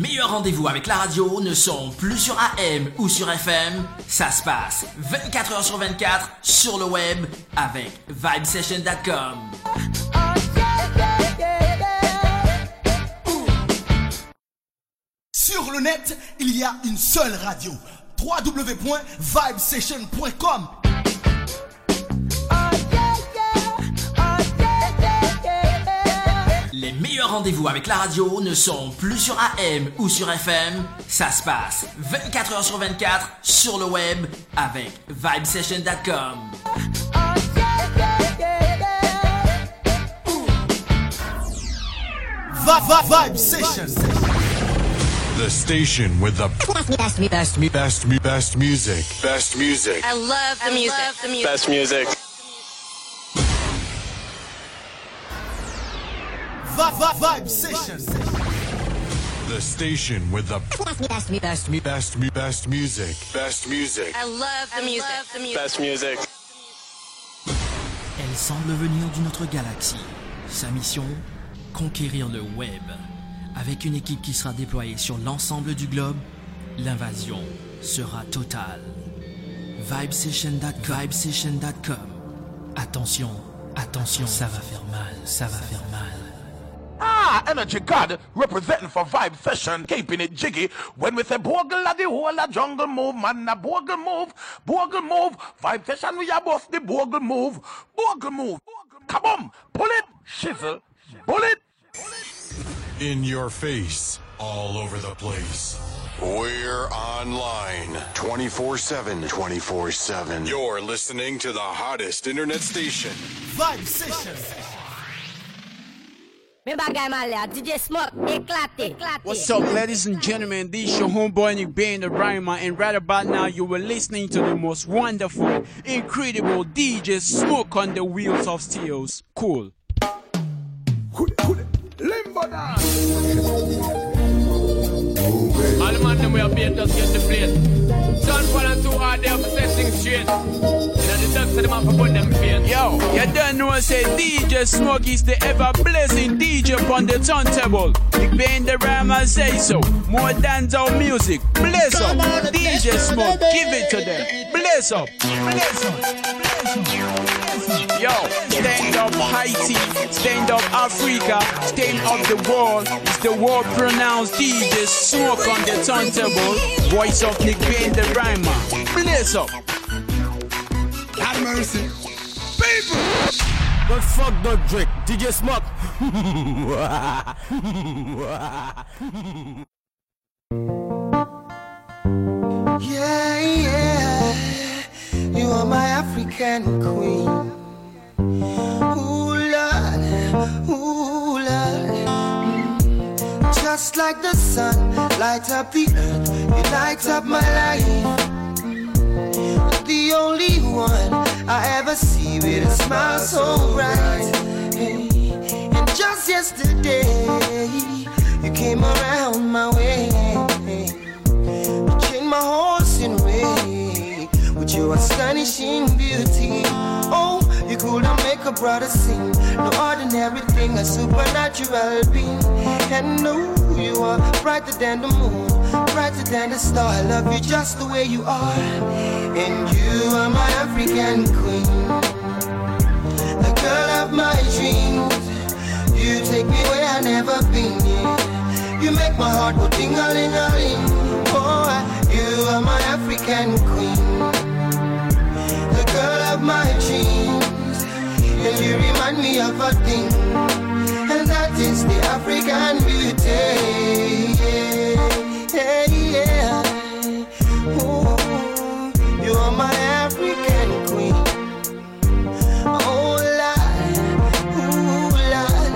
Meilleurs rendez-vous avec la radio ne sont plus sur AM ou sur FM. Ça se passe 24 heures sur 24 sur le web avec vibesession.com. Sur le net, il y a une seule radio. www.vibesession.com Les meilleurs rendez-vous avec la radio ne sont plus sur AM ou sur FM. Ça se passe 24 heures sur 24 sur le web avec vibesession.com. Va, va, Vibe Session. The station with the best, best, best, best, best music. Best music. I love the music. the music. Best music. Vibe Session. The station with the best, best, best, best, best music. Best music. I love the music. the music. Best music. Elle semble venir d'une autre galaxie. Sa mission Conquérir le web. Avec une équipe qui sera déployée sur l'ensemble du globe, l'invasion sera totale. Vibesession.com. Vibesession.com. Attention, attention, ça va faire mal, ça va faire mal. Ah, Energy God representing for Vibe Session, keeping it jiggy. When we say Bogle at the whole a jungle move, man, a Bogle move, Bogle move. Vibe Session, we are both the Bogle move, Bogle move. Come on, pull it, shizzle, pull it. In your face. All over the place. We're online 24 7. 24 7. You're listening to the hottest internet station. Vibe Session. Me bagay man la, DJ Smoke, éclaté, éclaté. What's up, ladies and gentlemen? This is your homeboy Nick Bane the Rhymer, and right about now you are listening to the most wonderful, incredible DJ Smoke on the wheels of steels. Cool. Limbo. All the man them we are just get the plate. John Paul and two hard there for setting straight. The ducks of the man for put them feet. Yo, you don't know say DJ Smoke is the ever blazing DJ on the turntable. Nick Bane the Rhymer say so. More dancehall music. Blaze up. DJ Smoke, give it to them. Blaze up. Blaze up. Blaze up. Yo, stand up Haiti, stand up Africa, stand up the world. It's the world pronounced DJ Smoke on the turntable. Voice of Nick Bane the Rhymer. Blaze up. Have mercy. People. But fuck the Drake, DJ Smoke. Yeah, yeah. You are my African queen. Ooh, Lord, ooh, Lord. Just like the sun, light up the earth. You light up my life. The only one I ever see with a smile so bright. Hey. And just yesterday, you came around my way. You changed my horse in way with your astonishing beauty. Oh, you could not make a brother sing. No ordinary thing, a supernatural being. And no, you are brighter than the moon, brighter than the star. I love you just the way you are. And you are my African queen, the girl of my dreams. You take me where I've never been. Yeah. You make my heart go ding a ling a ling. Oh, you are my African queen, the girl of my dreams. And you remind me of a thing, and that is the African beauty. Yeah, yeah, yeah. Ooh, you are my African queen. Oh, Lord, ooh, Lord.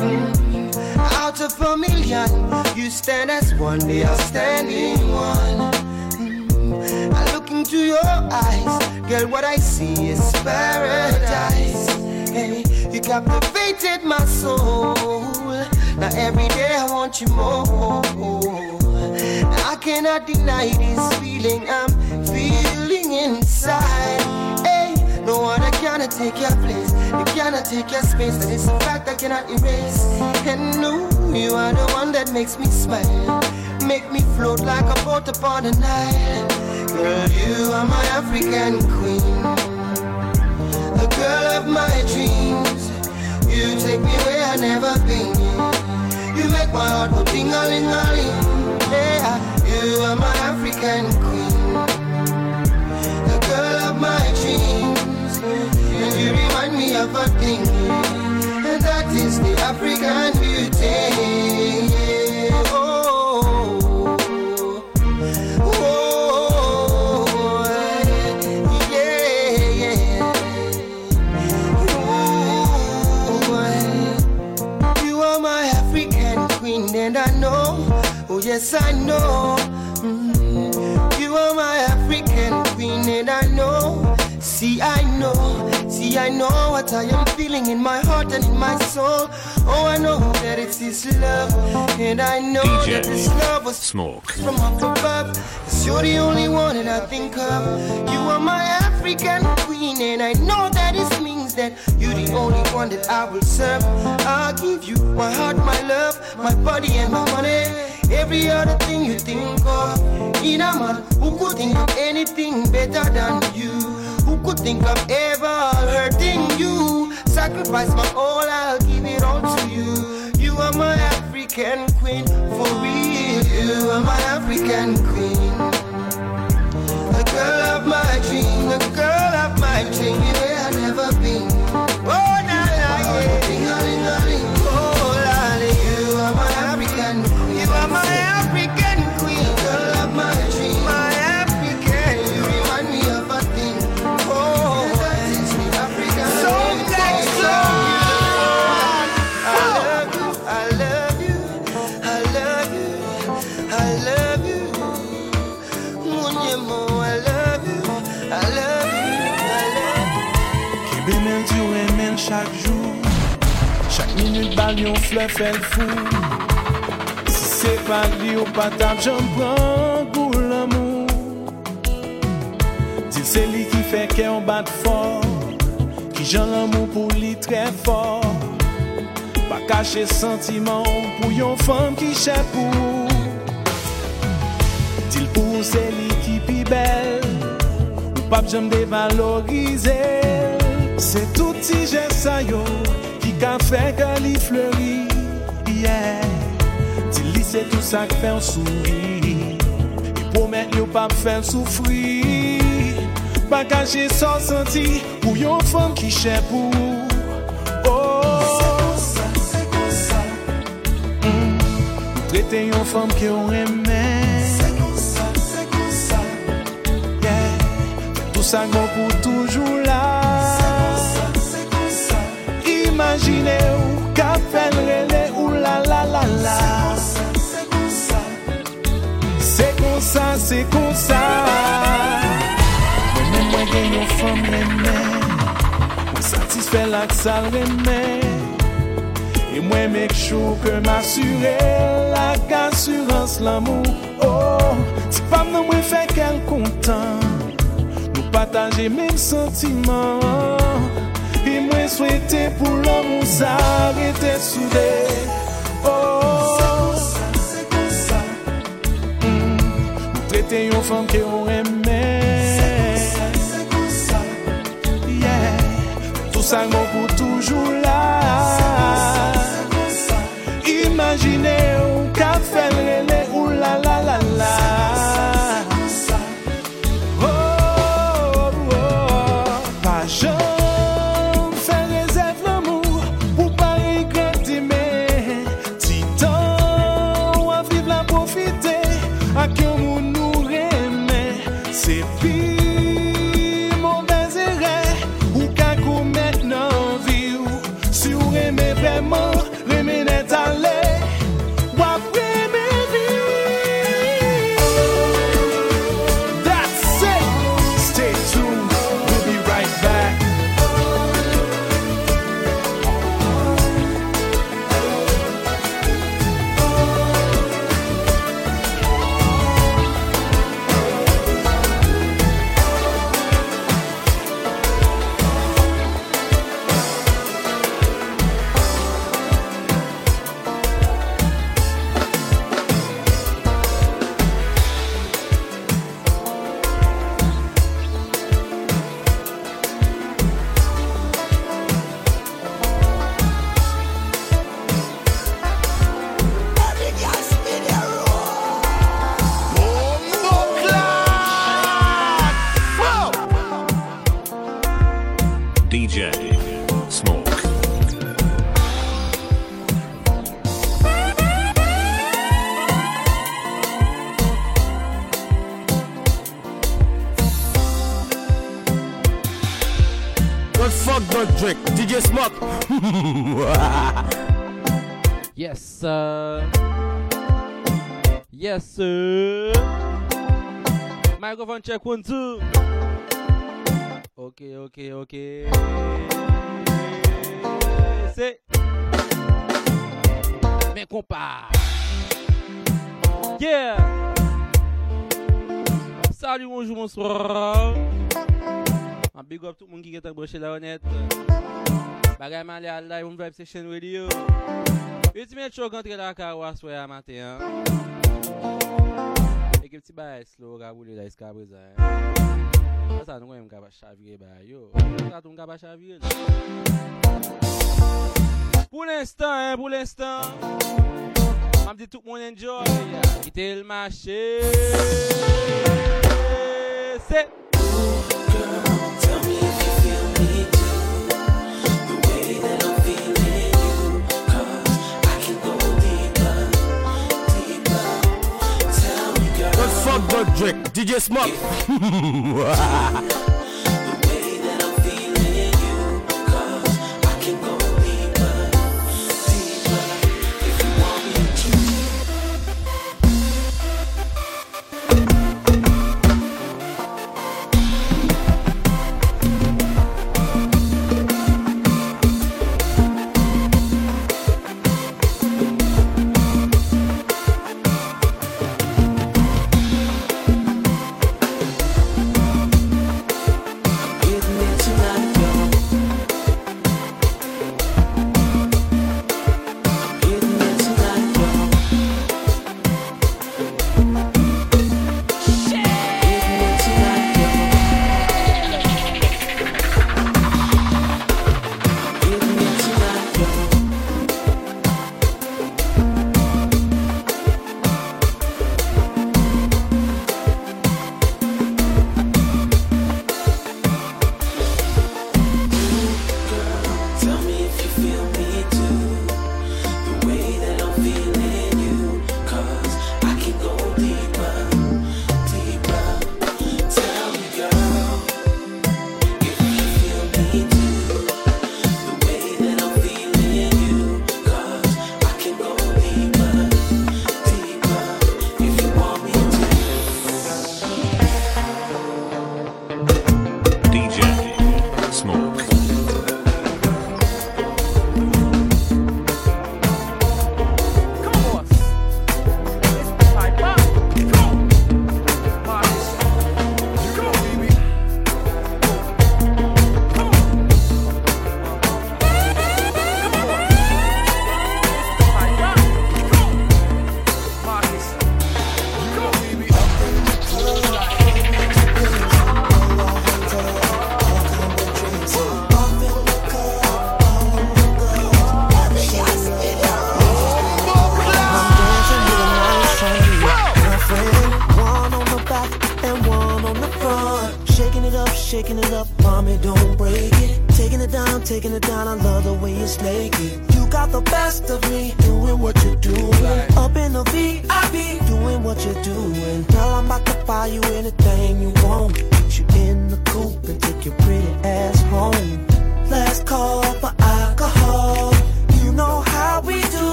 Mm. Out of a million, you stand as one, the outstanding one. Mm. I look into your eyes, girl, what I see is paradise. Hey, you captivated my soul. Now every day I want you more. I cannot deny this feeling I'm feeling inside. Hey, no one can take your place. You cannot take your space, that is a fact I cannot erase. And no, you are the one that makes me smile. Make me float like a boat upon the Nile. Girl, you are my African queen. The girl of my dreams. You take me where I've never been. You make my heart go ting-a-ling-a-ling. Yeah, you are my African queen. The girl of my dreams. And you remind me of a thing. And that is the African beauty. Oh, oh, yeah, you are my African queen, and I know, oh yes, I know. See, I know, see, I know what I am feeling in my heart and in my soul. Oh, I know that it's His love, and I know that this love was Smoke. from up above. Cause you're the only one that I think of. You are my African queen, and I know that it means that you're the only one that I will serve. I'll give you my heart, my love, my body, and my money. Every other thing you think of. In a man who could think of anything better than you. Who could think of ever hurting you? Sacrifice my all, I'll give it all to you. You are my African queen, for real. You are my African queen. The girl of my dream, the girl of my dream, yeah, I've never been. Oh, chak jou Chak minute bal yon fle fel fou. Si se pa li ou patab Jom pran pou l'amou Dil se li ki fe ke yon bat for Ki jan l'amou pou li tre for Pa kache sentiman pou yon fam ki chep ou Dil pou se li ki pi bel Ou pap jom devalorize Se tout touti jesa yo Ki ka fe ke li fleuri yeah. Ti li se tout sa k fe an souri I promet yo pa fe an soufri. Pa kaje son senti Pou yon fom ki che pou. Oh. Trete yon fom ki yon reme. Se kon sa, se kon sa. Yeah Tout sa kon pou toujou la. imagine ou ka fel rele ou la la la la. Se kon sa, se kon sa, se kon sa Mwen mwen mwen gen yon fom reme. Mwen satisfe lak sal reme. E mwen mek chou ke m'assure Lak assurance l'amou Oh, ti pam nan mwen fek kel kontan. Nou pataje men sentiman. souwete pou l'an mou zarete soude Oh, se kon sa, se kon sa Mou trete yon fam ke yon eme Se kon sa, se kon sa Yeah, tout sa moun pou toujou la Se kon sa, se kon sa Imagine ou ka felre up. yes, sir. Yes, sir. Microphone check one, two. Okay, okay, okay. C'est. Mes compas. Yeah. Salut, bonjour, bonsoir. Un big up tout le monde qui est à brocher la honnête. Bagay man li al live on Vibe Station Radio. Ultimate Show kontre la ka waswe a maten. Ekip ti bay slow ka boule la iska brezan. Sa nou em kaba chavire bay yo. Sa tou kaba chavire. Pou l'instant, pou l'instant. Am di tout moun enjoy. Ite l'mache. Se. Roderick, DJ Smoke.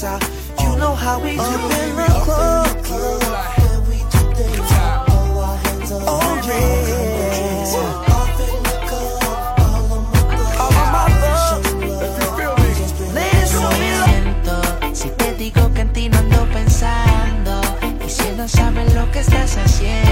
You know how we do. Up in the club, Si te digo que en ti no ando pensando, y si no sabes lo que estás haciendo.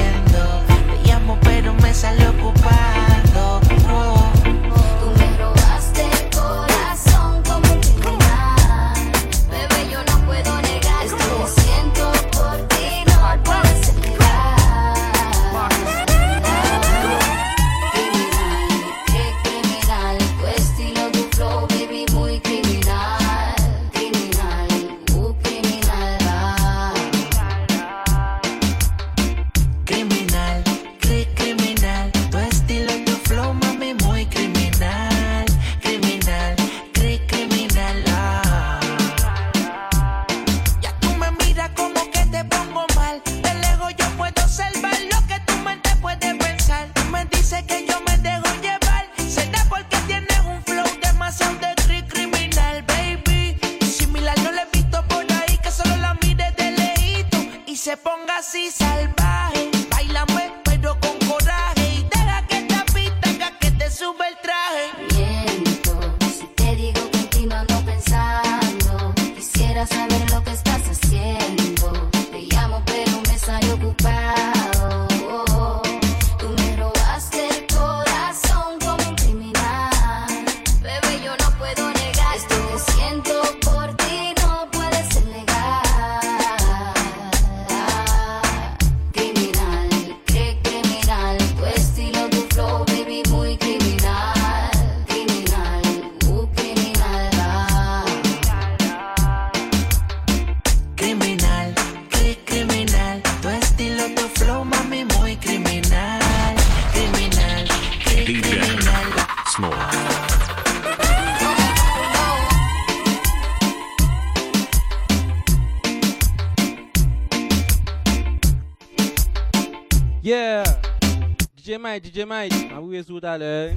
Mike, DJ Mike, mabouye sou talè.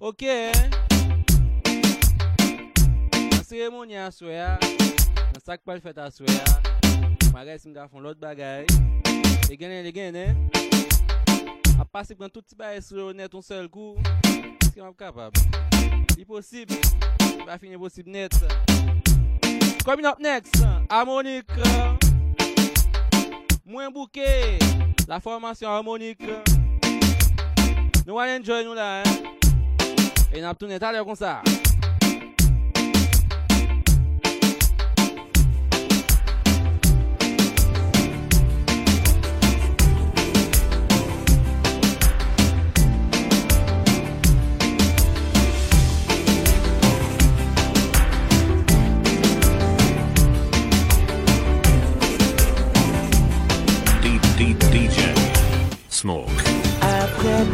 Ok, nan seremoni aswe ya, nan sakpal fèt aswe ya, magay sim ga fon lot bagay, le genè, le genè, ap pasip nan tout ti bagay sou net on sel kou, eske map kapab. Li posib, ba fin li posib net. Coming up next, Harmonic, Mwen Bouke, La formation harmonique. Nous allons enjoy nous là. Hein? Et nous allons l'heure comme ça. Après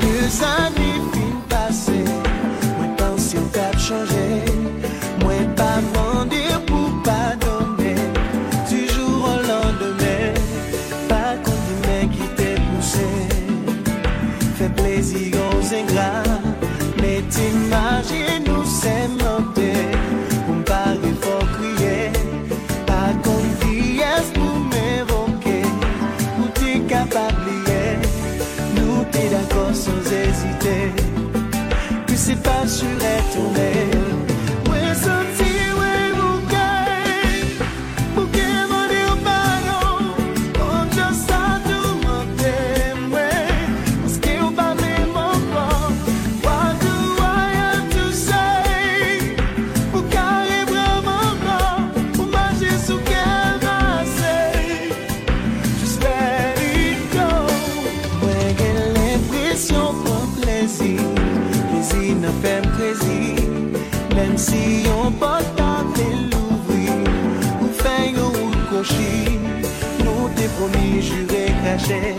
promis, juré, caché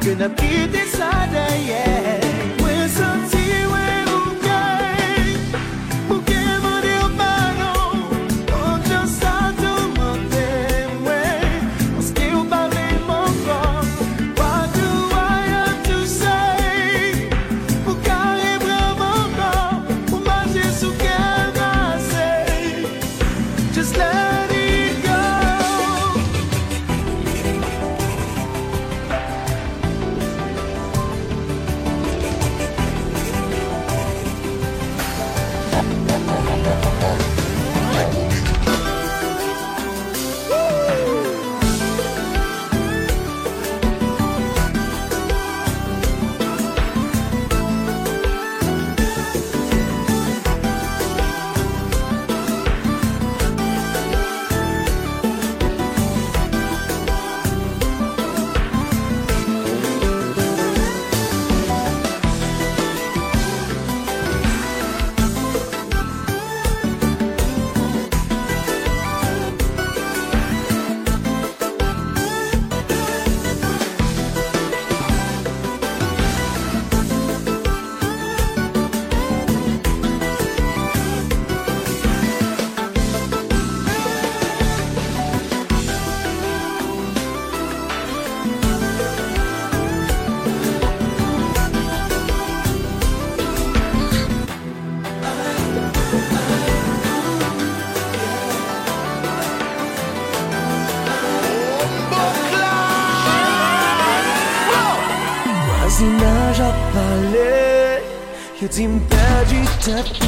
Que n'a quitté ça derrière Yo di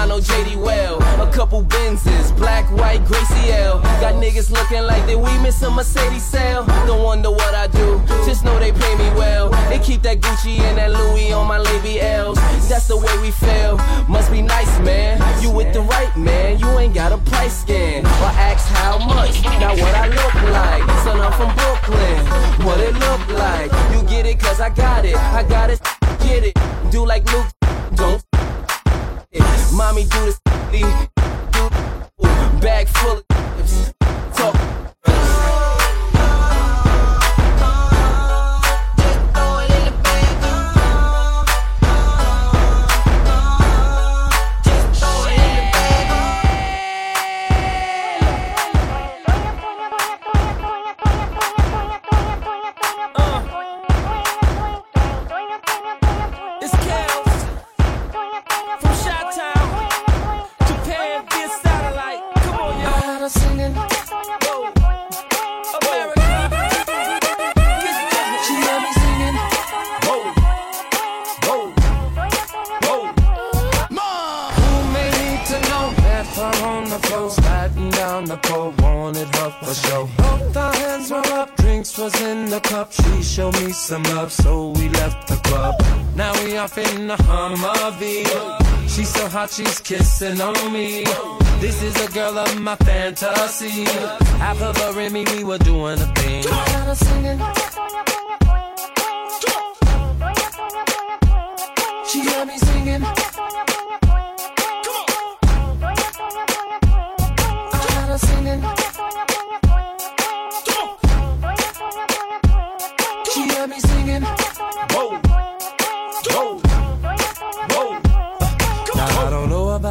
I know JD well. A couple Benzes, black, white, Gracie L. Got niggas looking like they we miss a Mercedes sale. Don't wonder what I do, just know they pay me well. They keep that Gucci and that Louis on my labials. That's the way we feel. Must be nice, man. You with the right man, you ain't got a price scan. Or ask how much, not what I look like. Son, I'm from Brooklyn. What it look like? You get it, cause I got it. I got it, get it. Do like Luke, don't Mommy do this, bag full of. Talk some love, so we left the club. Now we off in the Humvee. She's so hot, she's kissing on me. This is a girl of my fantasy. Half of her and me, we were doing a thing. Singing. She got me singing. I singing.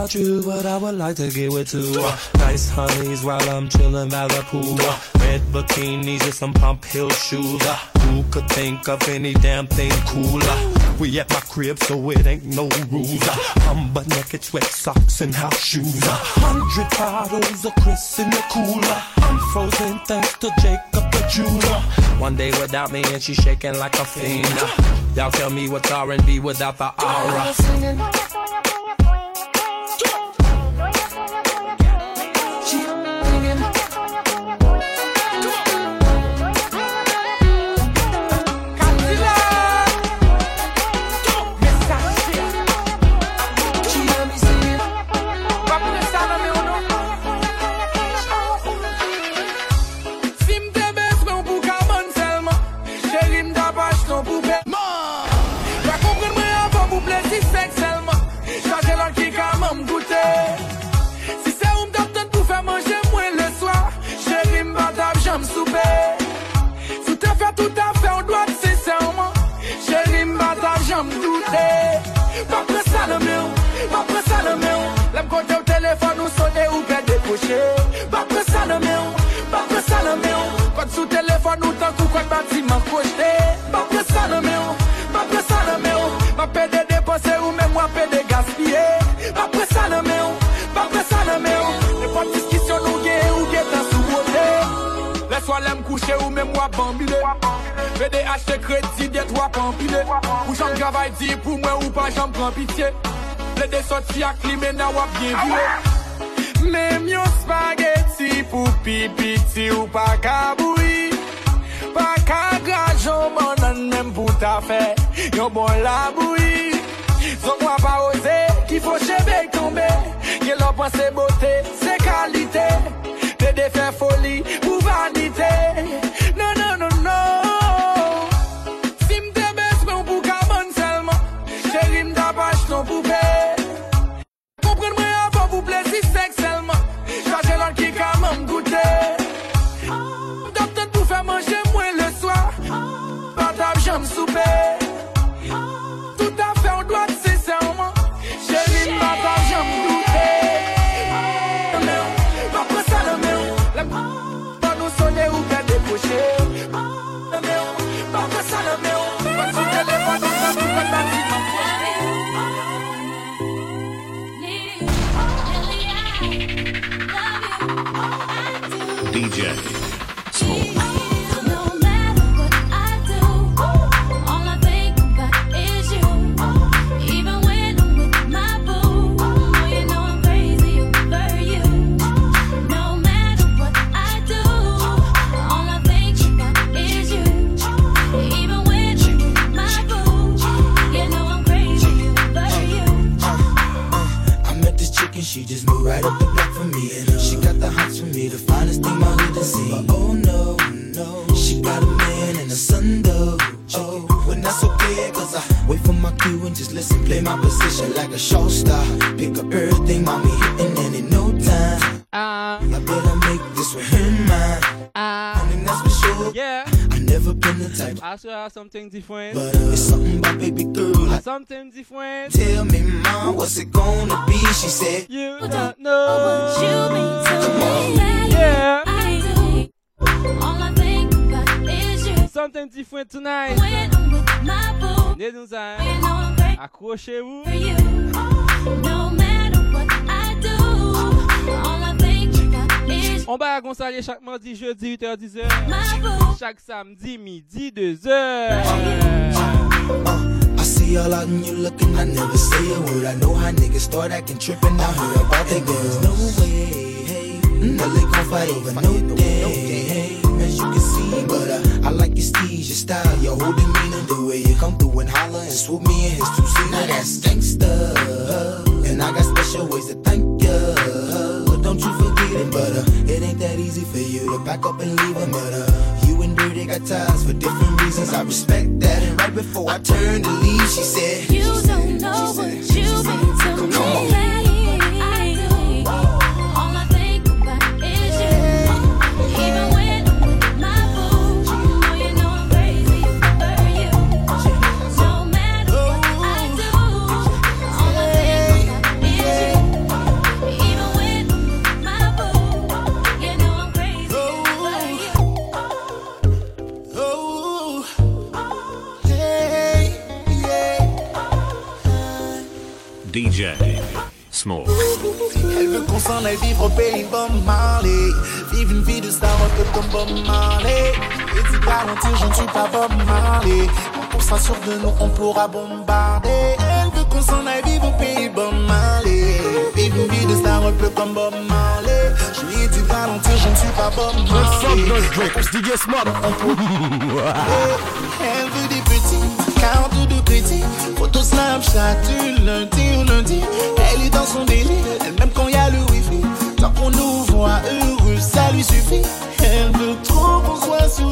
About you, but I would like to get with two nice honeys while I'm chilling by the pool. Red bikinis and some pump hill shoes. Who could think of any damn thing cooler? We at my crib, so it ain't no rules. I'm butt naked, sweat socks and house shoes. Uh, Hundred bottles of Chris in the cooler. I'm frozen thanks to Jacob the jeweler. One day without me and she shaking like a fiend. Y'all tell me what's R&B without the aura. touche Pa pre salome ou, pa pre salome ou. Kote sou telefon ou tan kou kote bati man kote. Pa pre salome ou, pa pre salome ou. Ma pe de depose ou men mwa pe de gaspye. Pa pre salome ou, pa pre salome ou. Ne pati skisyon nou ge ou ge tan sou bote Leswa lem kouche ou men mwa bambile. Ve de achte kredi det wap anpile Ou jan gravay di pou mwen ou pa jan pran pitiye Le de soti ak li men na wap bien vile. Mem yon spageti pou pipiti ou pa kaboui. Pa ka grajon banan mem pou ta fe Yon bon laboui Zon mwa pa oze ki fo chebe tombe Ye lo pan se bote se kali. Play my position like a show star. Pick up everything, mommy hitting, and in no time. I better make this with her mine. and that's for sure. Yeah. I never been the type. I swear I have something different. But uh, it's something about baby girl. I Something different. Tell me, mom, what's it gonna be? She said, You don't know what you mean to me. Yeah. Something different tonight. Ne nous a accrochez-vous. On va conseiller chaque mardi, jeudi, 8h, 10h. Chaque samedi, midi, 2h. I see all out and you looking, I never say a word. I know how niggas start acting trippin'. I heard about that girls. No way, hey. But they gon' fight over no day. You can see, but uh, I like your steez, your style, your whole demeanor, the way you come through and holler and swoop me in his two seater. That's gangsta, and I got special ways to thank ya. But don't you forget it, but uh, it ain't that easy for you to back up and leave him, but uh, you and Dirty got ties for different reasons. I respect that, and right before I turned to leave, she said, You don't know what you've been to me. DJ Smoke. Elle veut qu'on s'en aille vivre au pays Bob Marley. Vivre une vie de star comme Bob Marley. Et tu garantir, je ne suis pas Bob Marley. Sera sûr de nous, on pourra bombarder. Elle veut qu'on s'en aille vivre au pays Bob Marley. Vivre une vie de star un peu comme Bob Marley. Je dit ralentir, ne suis pas Bob Marley. DJ Smoke. Elle veut des petits, cartes de crédit, photo Snapchat du lundi au lundi. Elle est dans son délire, même quand y a le wifi. Tant qu'on nous voit heureux, ça lui suffit. Elle veut trop qu'on soit sur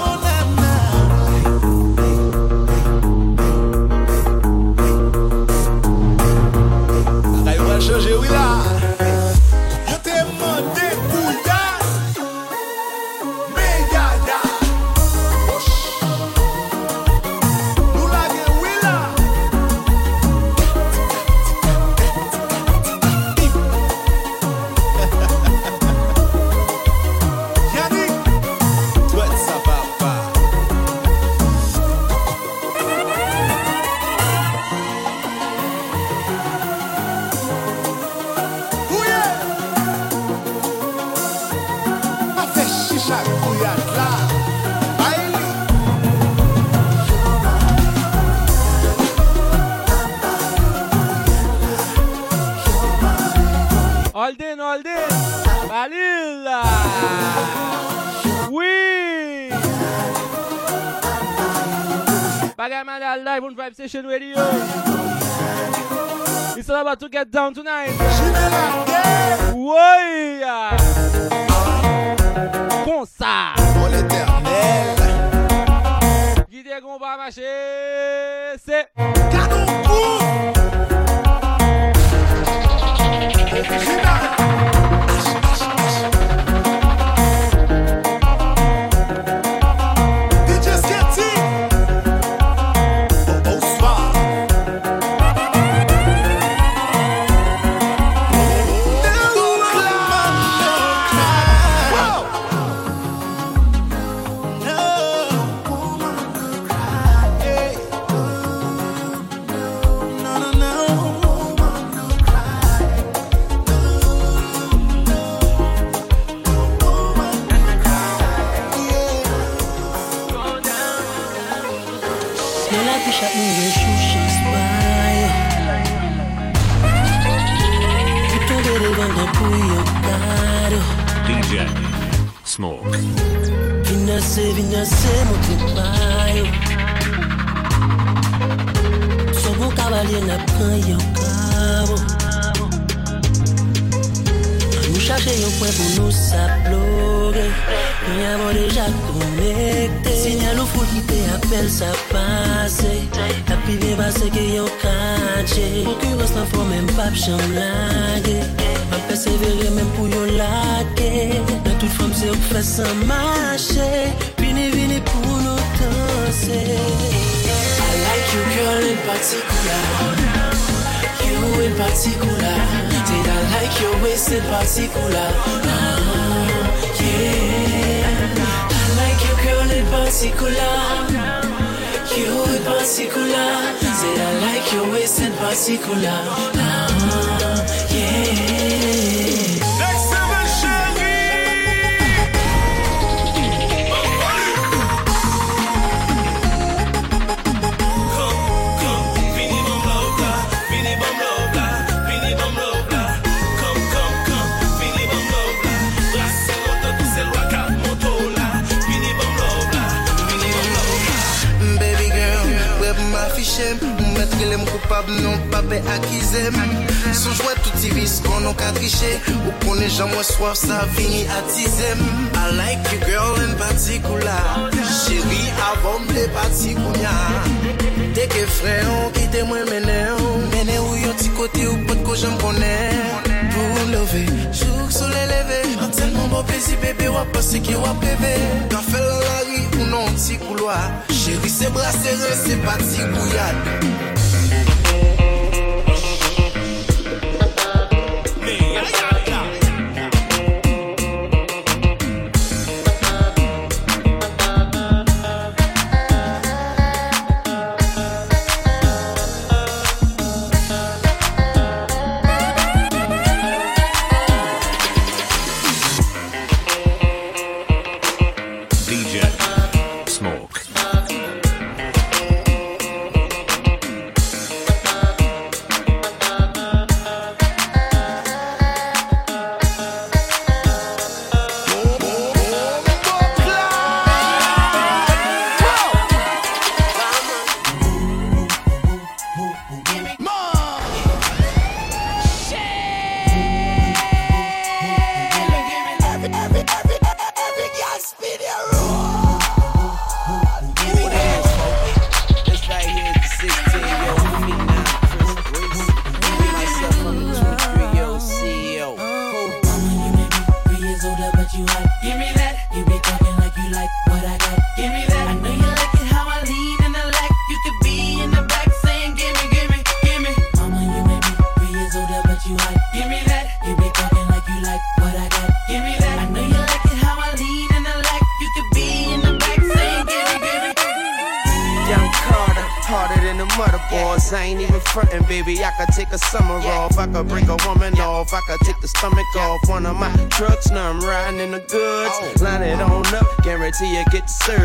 Radio. It's all about to get down tonight. kapab non pa pe akizem Soujwen touti vis kon non ka triche Ou konen jan mwen swaf sa vini atizem I like you girl in particular. Chéri avon mde pati kounya Deke freyon ki te mwen meneyon Mene ou yon ti kote ou pot ko jen konen Pou love, chouk sou le leve An telman bon plezi bebe wap pase ki wap leve Ka fel la ri ou non ti kouloa Chéri se brasere se pati kouyad yeah, yeah, yeah. see get served.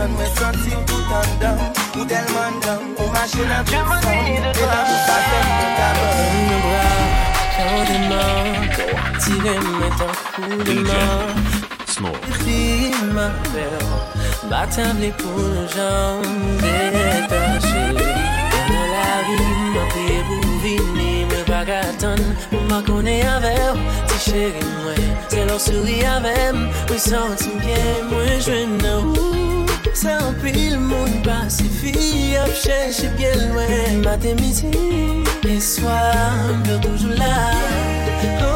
Son mwen santi tout an dam Ou del man dam Ou machin an tout san E nan mou sa sen mwen kaban Mwen mwen bra, chan de man Tire mwen tan kou de man Ri ma ver Batab li pou jan Detache Nan la ri mwen pe pou vini Mwen pa katan Mwen ma kone aver Ti cheri mwen Se lor suri avem Mwen santi mwen mwen jwen nan ou Sa an pil moun pasifi Ap chèche bien lwen. Matè midi E swa mbe toujou la.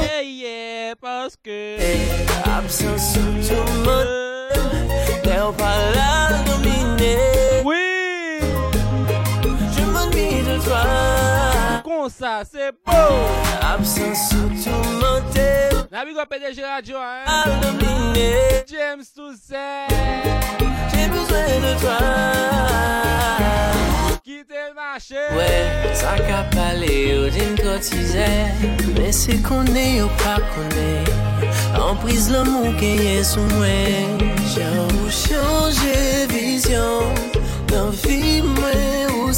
Ye ye Paske Absan sou tou moun Lè ou pa la domine Oui. Je m'ennuie de toi. Kon sa se pou Absan sou tou moun Na big up PDG Radio, hein? James Toussaint. J'ai besoin de toi. Quitter le marché. Ouais, ça qu'a parlé, ou d'une cotisée. Mais c'est qu'on est ou pas qu'on est. En prise l'amour qui est sous moi. J'ai changé vision. Dans vie, moi,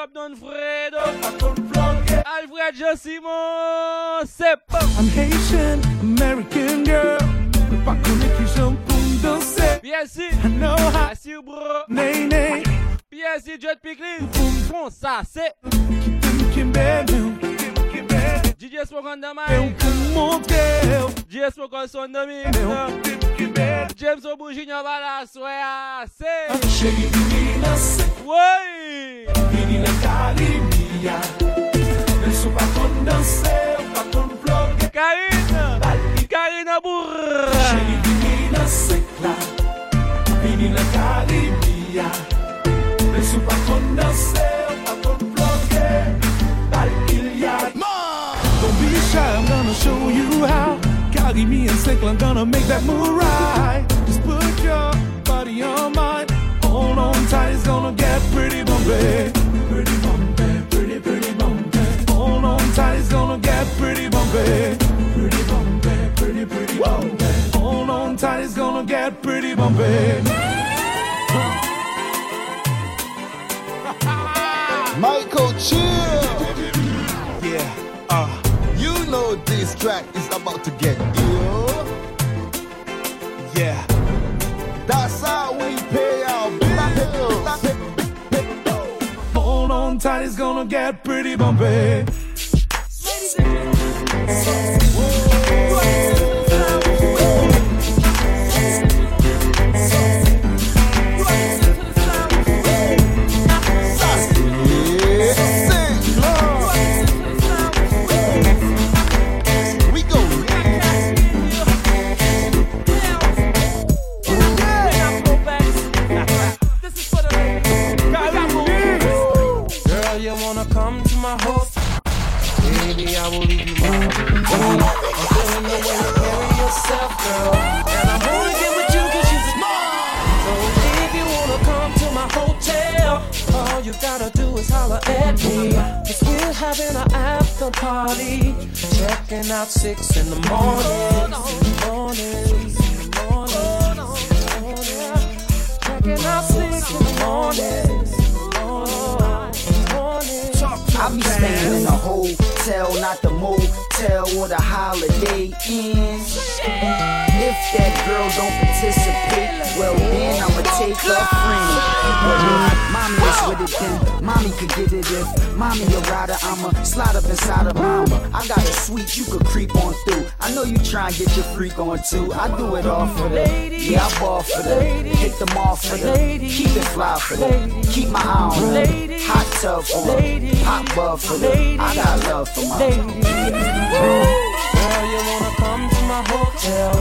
up Don Fredo. Alfred Josimo. C'est pas. I'm Haitian, American girl. Pas connexion pour danser. Bien sûr. I know how. Bien sûr, bro. Nay, nay. Bien sûr, Jet Picklin. Bon, ça, c'est. DJ Smoke on the mic. DJ Smoke on son the. James Obu Junior va la soya. C'est. Oui. Menina carinha. Isso pra quando dançar, pra quando bloquear. Karina. Karina Burra. Menina secla, menina carinha. Isso pra quando dançar, pra quando bloquear. Valkyria. Don't be shy, I'm gonna show you how. Carry me and sick, I'm gonna make that move right. Just put your body on mine. On tight, it's gonna get pretty bumpy. Pretty bumpy, pretty, pretty bumpy. Hold on tight, it's gonna get pretty bumpy. Pretty bumpy, pretty, pretty bumpy. Hold on tight, it's gonna get pretty bumpy. Michael Chill. Yeah, uh. You know this track is about to get ill. Yeah. Tight, it's gonna get pretty bumpy. And I'm only get with you cause you're smart. So if you wanna come to my hotel, all you gotta do is holler at me. We're having an after party. Checking out six in the morning. Checking out six in the morning. I be staying in a hotel, not the motel or the holiday inn. If that girl don't participate, well then I'ma take a friend. Mommy is with it, then mommy could get it. If mommy a rider, I'ma slide up inside of mama. I got a suite you could creep on through. I know you try and get your freak on too. I do it all for the, yeah I ball for the, hit them off for the, keep it fly for the, keep my eye on the, hot tub for the, hot bub for the. I got love for my Girl, you wanna come to my hotel?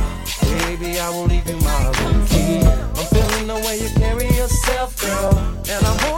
Baby, I will leave you my room key. I'm feeling the way you carry yourself, girl. And I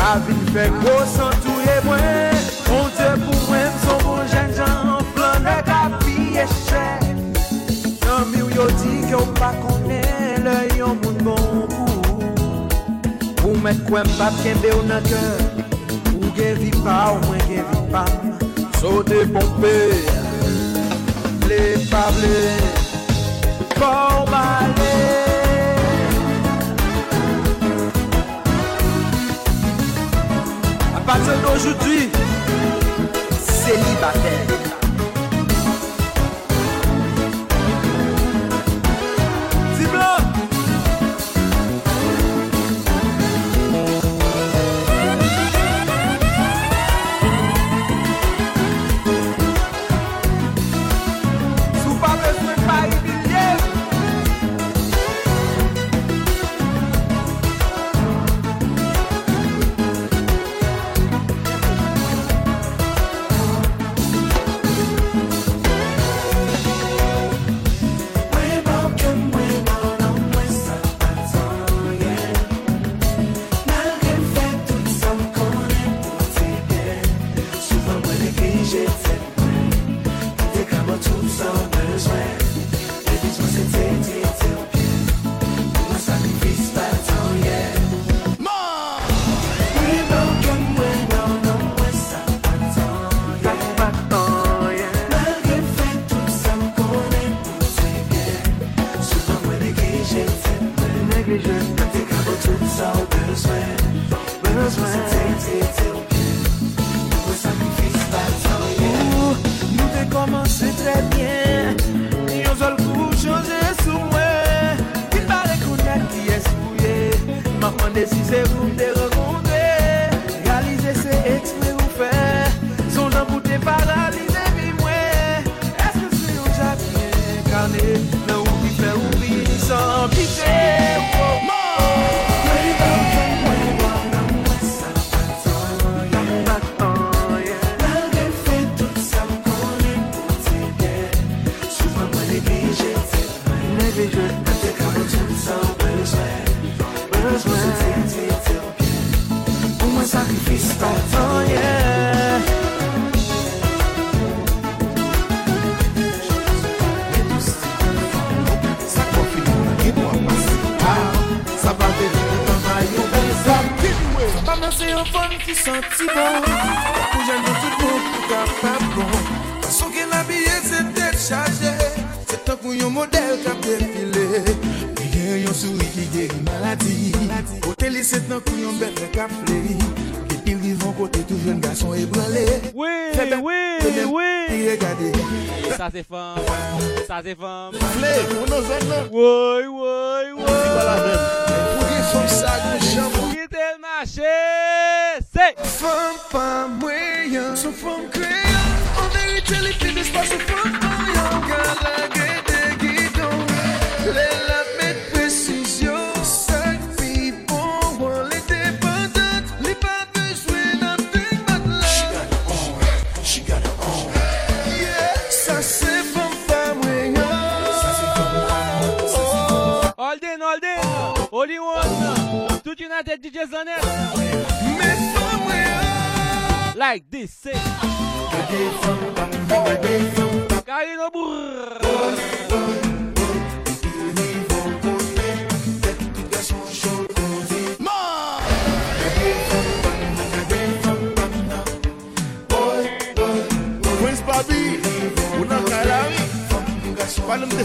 Avin fè gwo santouye mwen Mon dè pou mwen son bon jen jan Plan de kapi eschè Nan mi ou yo di ki ou pa konè Le yon moun bon pou. Pou mèk kwen pap kende ou nan kè Ou gen vi pa ou mwen gen vi pa. Sote bon pompe Le pable Pou male partir d'aujourd'hui, célibataire.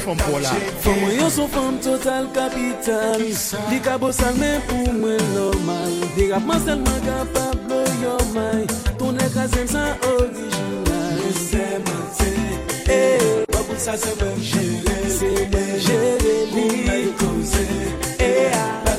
fòm pou la. Fòm mwen yon son fòm total kapital. Li kabo salmen pou mwen lomal Di rapman selman kapab lo yomay Ton ek asem sa orijinal Mwen se mante. E, wapou sa se mwen jere. Se mwen jere li Mwen kouze E, a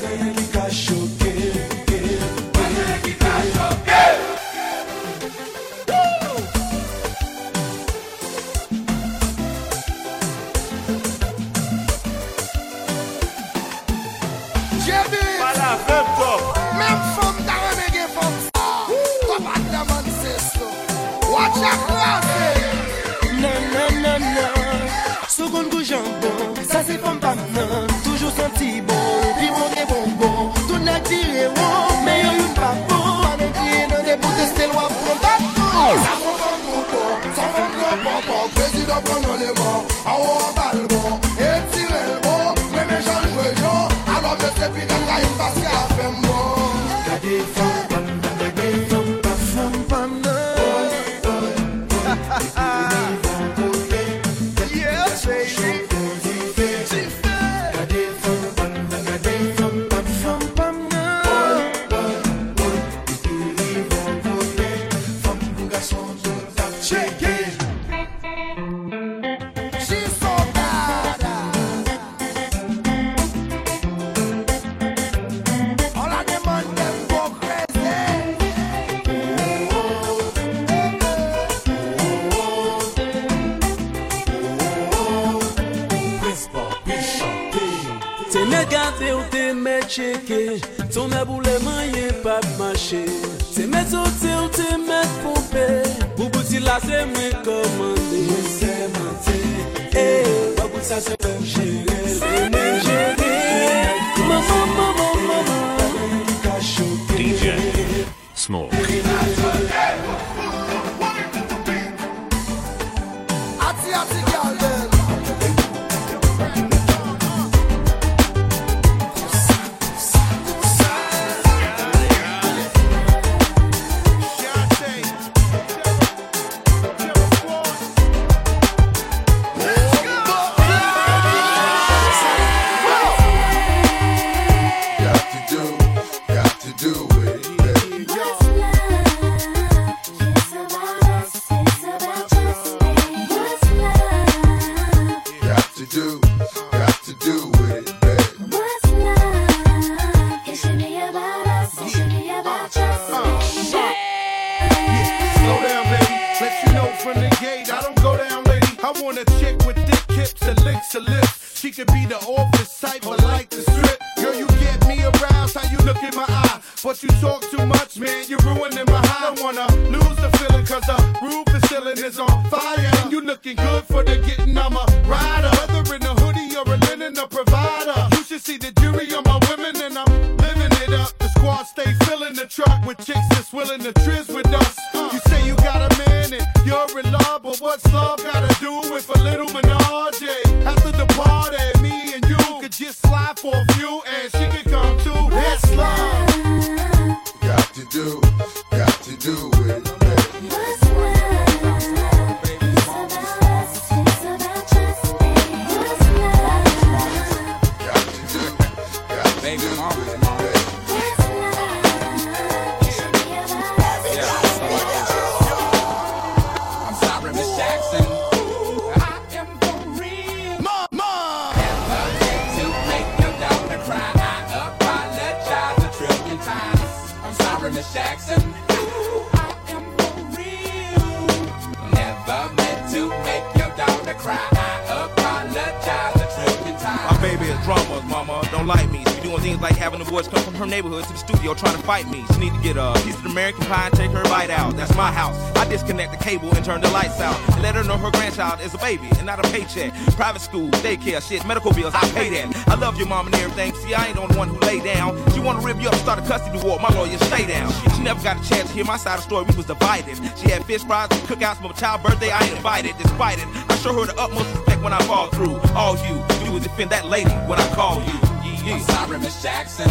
school, daycare, shit, medical bills, I pay that. I love your mom and everything. See, I ain't the the one who lay down. She wanna rip you up, start a custody war. My lawyer, stay down. She never got a chance to hear my side of the story. We was divided. She had fish fries, cookouts, my child birthday. I ain't invited, despite it. I show her the utmost respect when I fall through. All you do is defend that lady when I call you. Yeah, yeah. I'm sorry, Miss Jackson.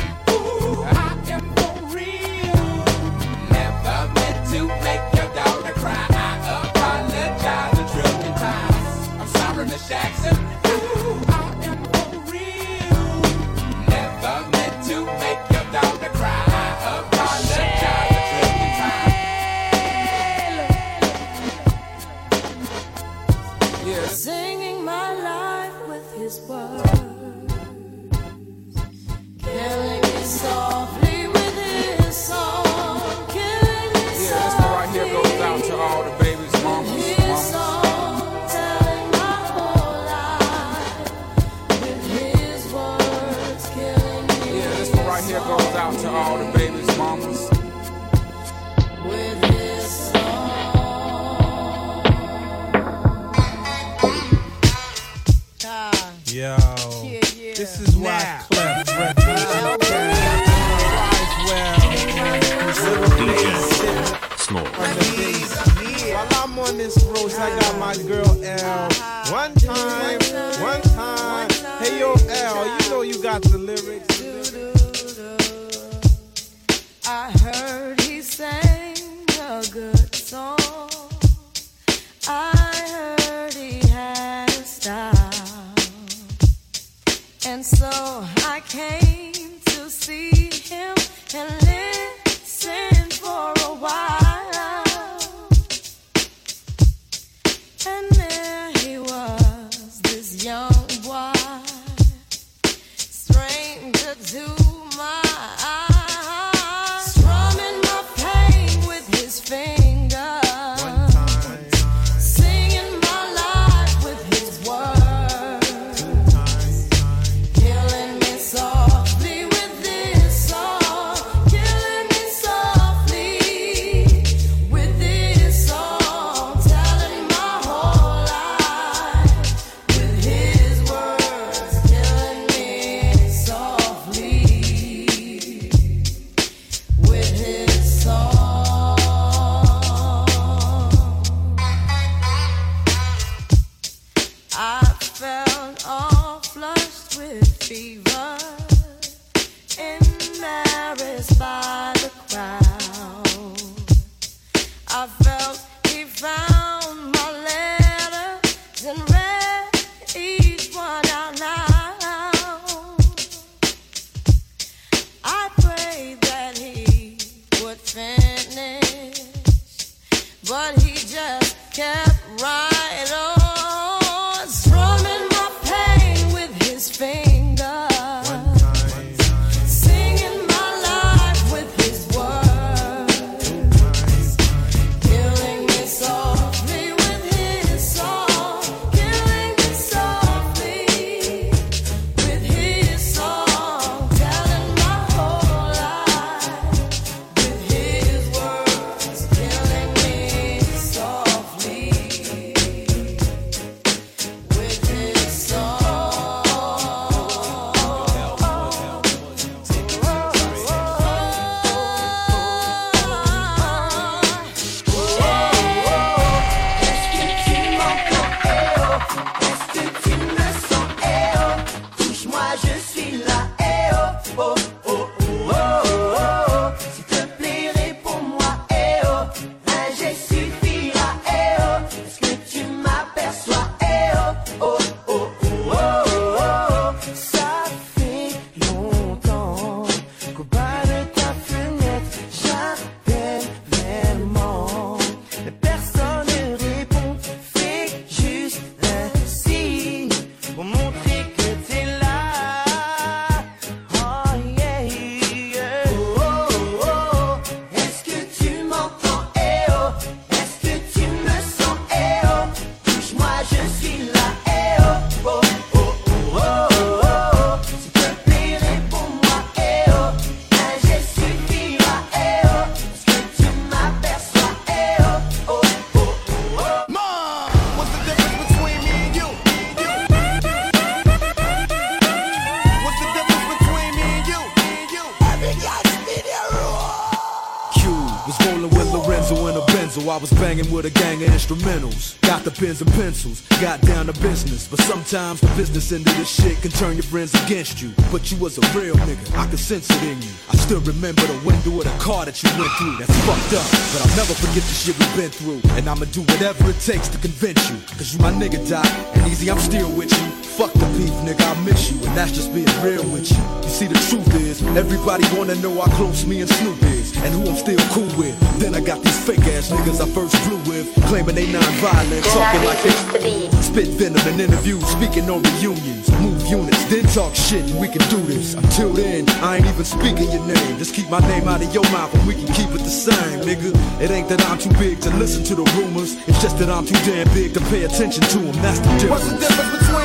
Banging with a gang of instrumentals. Got the pens and pencils, got down to business. But sometimes the business end of this shit can turn your friends against you. But you was a real nigga, I could sense it in you. I still remember the window of the car that you went through. That's fucked up, but I'll never forget the shit we've been through. And I'ma do whatever it takes to convince you. Cause you my nigga, Doc. And easy, I'm still with you. Fuck the beef, nigga, I miss you. And that's just being real with you. You see, the truth is, everybody wanna know how close me and Snoop is. And who I'm still cool with. Then I got these fake ass niggas I first flew with. Claiming they non-violent, talking like they spit venom in interviews, speaking on reunions. Move units, then talk shit, and we can do this. Until then, I ain't even speaking your name. Just keep my name out of your mouth, and we can keep it the same, nigga. It ain't that I'm too big to listen to the rumors. It's just that I'm too damn big to pay attention to them. That's the difference. What's the difference between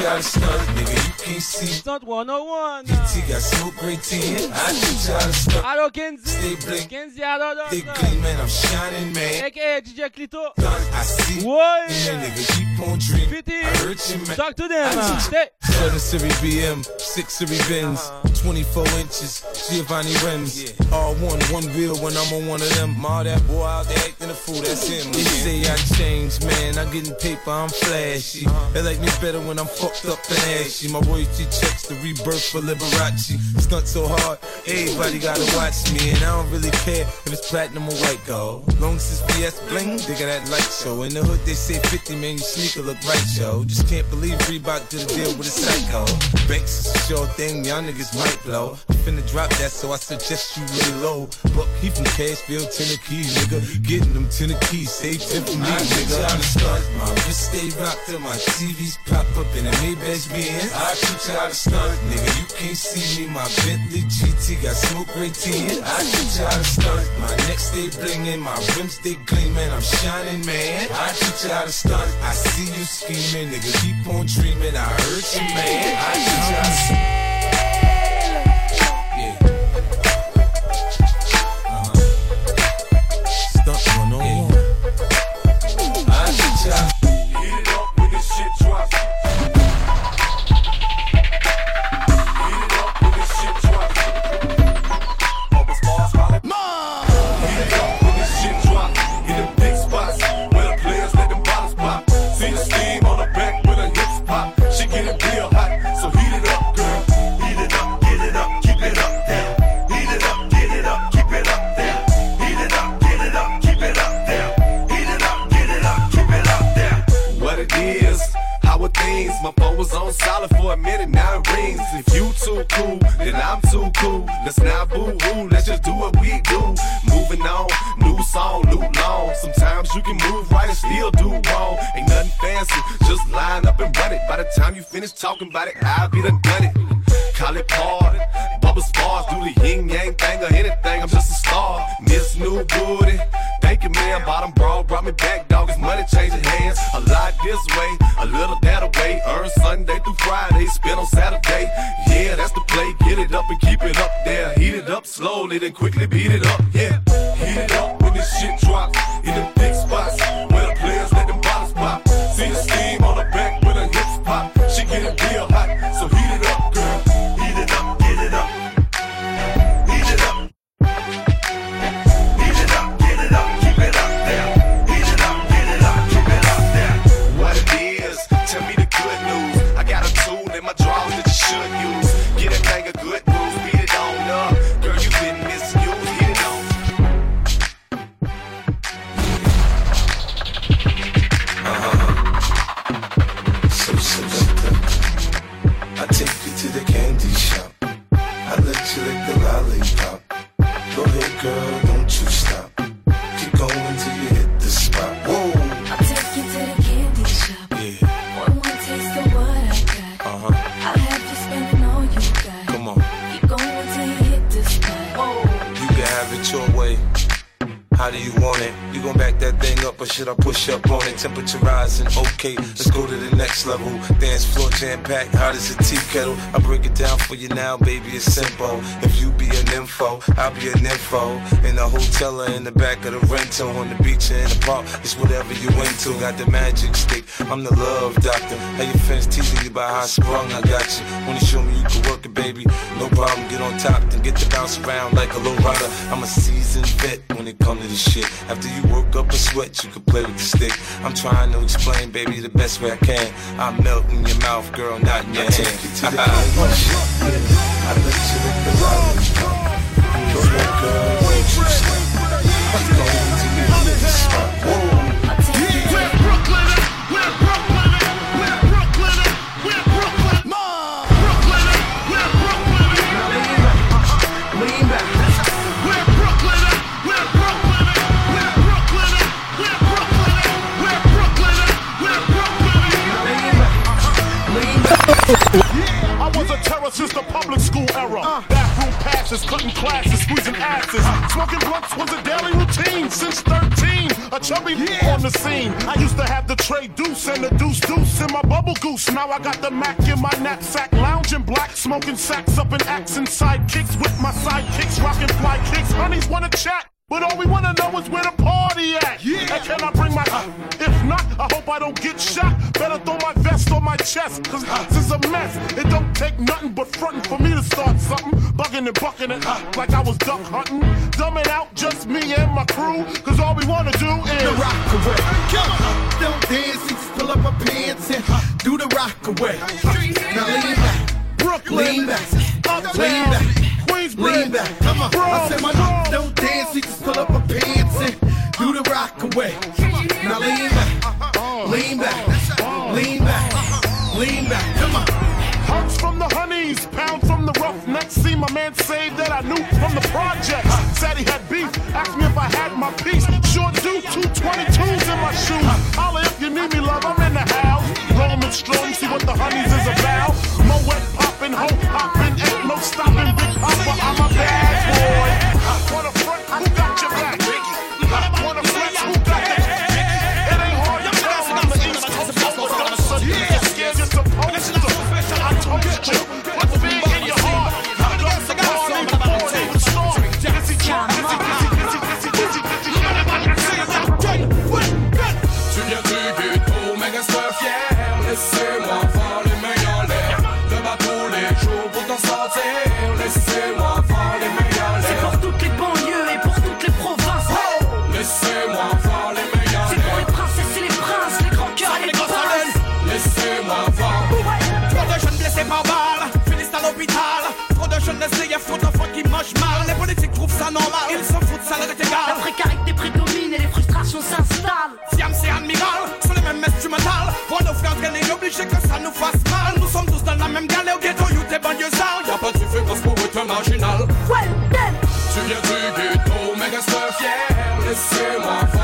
y'all stunt, nigga. You can't see. Stunt 101. PT got smoke great tin. I teach y'all to stunt. Allo Kenzie. Stay blink. Kenzie, allo, allo. They gleaming, I'm shining, man. AKA DJ Clito. I see. Why? And nigga keep on dreaming. I heard you, man. Talk to them. I uh. teach. 7 Series BM, 6 Series Benz, uh-huh. 24 inches, Giovanni rims. All one, one wheel when I'm on one of them. All that boy out there acting a fool, that's him. They say I changed, man. I'm getting paper, I'm flashy. Uh-huh. They like me better when I'm fucked up and ashy. My royalty checks the rebirth for Liberace. Stunt so hard, everybody gotta watch me. And I don't really care if it's platinum or white gold. Long as it's BS bling, they got that light show. In the hood, they say 50, man, your sneaker look right, yo. Just can't believe Reebok did a deal with a psycho. Banks is a sure thing, y'all niggas might blow. I'm finna drop that, so I suggest you lay low. Buck, he from Cashville, Tennessee, nigga. Getting them Tennessee, say 10 for me, nigga. I start, my wrist stay rocked till my TVs pop up in the Maybach Benz. I teach y'all to stunt, nigga. You can't see me, my Bentley GT got smoke great tin. I teach y'all to stunt, my neck stay blingin', my rims stay gleamin', I'm shining, man. I teach y'all to stunt, I see you scheming, nigga. Keep on dreaming, I heard you, man. I teach y'all to stunt. Talking about it, I'll be done for you now, baby, it's simple. If you be an info, I'll be an info. In the hotel or in the back of the rental, on the beach or in the park, it's whatever you into. Got the magic stick, I'm the love doctor. How your friends teasing you about how sprung, I got you. When you show me you can work it, baby, no problem. Get on top, then get to bounce around like a low rider. I'm a seasoned vet comes to this shit. After you work up a sweat, you can play with the stick. I'm trying to explain, baby, the best way I can. I melt in your mouth, girl, not in your hand. I let you lick the lollipop. Go ahead, girl, don't you stop. Keep going till you hit the spot. Whoa. I used to have the tray deuce and the deuce deuce in my bubble goose. Now I got the Mac in my knapsack, lounging black, smoking sacks up in axe and sidekicks with my sidekicks, rocking fly kicks. Honeys wanna chat. But all we wanna know is where the party at. Yeah. And can I bring my? Uh, if not, I hope I don't get shot. Better throw my vest on my chest, cause uh, this is a mess. It don't take nothing but frontin' for me to start something ducking and bucking it uh, like I was duck hunting. Dumbing out just me and my crew, cause all we wanna do is the rock away. Come on, don't dance, just pull up my pants and uh, do the rock away. Uh, now lean back, Brooklyn, lean back, uptown, lean back. Lean back. Come on, bro, I said my don't dance, just pull up my pants and do the rock away. Now lean back, uh-huh. lean back, lean back, lean back. Come on. Hugs from the honeys, pound from the rough See my man save that I knew from the project. Said he had beef, asked me if I had my piece. Sure do, Two twenty twos in my shoes. Holla if you need me, love, I'm in the house. Roman strong, see what the honeys is about. hear my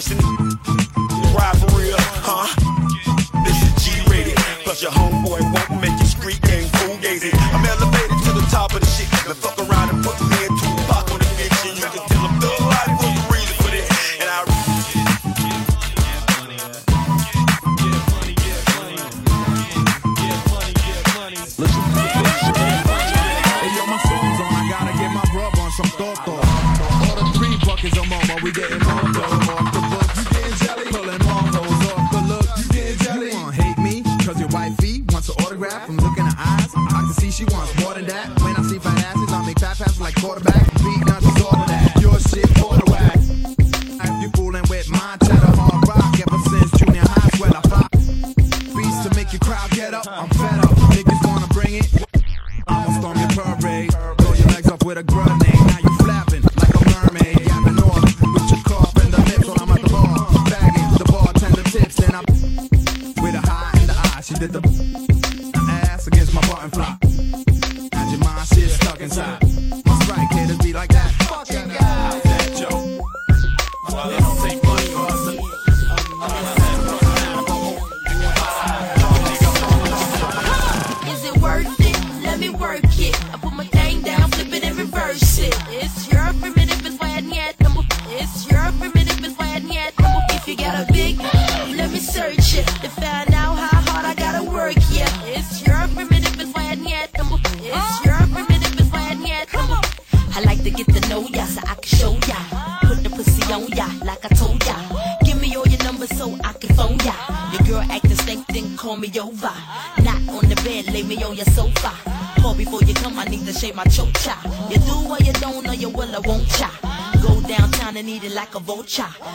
question faccia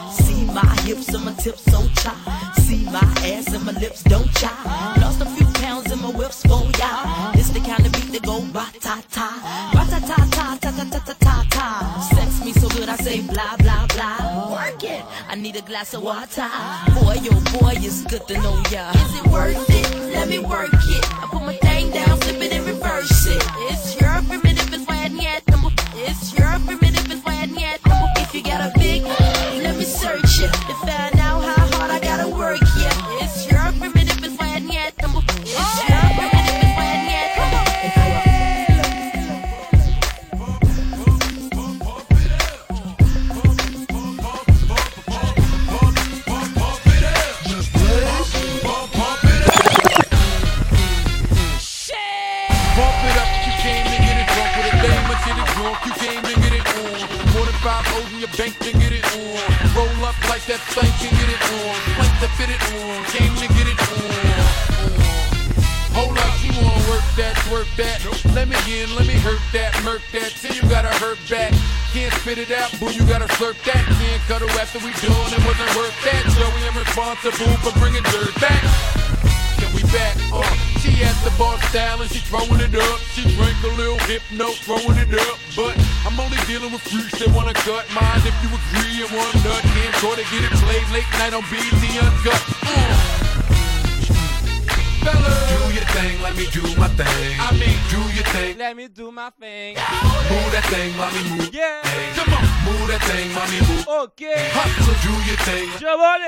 that thing, mommy move. Yeah. Hey, come on, move that thing, mommy move. Okay. Hustle, do your thing. Giovanni.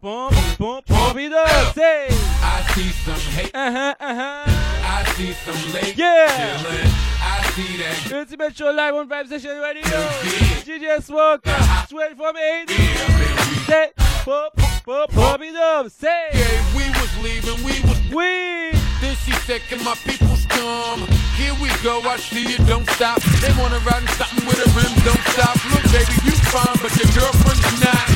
Pump, pump, pump it up. Say. I see some hate. Uh huh, uh huh. I see some late. Yeah. Chilling. I see that. Ultimate Show Live on Vibe Session Radio. DJ Smoker, 12 from 80. Yeah, Say, pop, pop, pop it up. Say. Yeah, we was leaving, we was. We. Then she said, can my people's come? here we go. I see you, don't stop. They wanna ride in something with a rim, don't stop. Look, baby, you fine, but your girlfriend's not.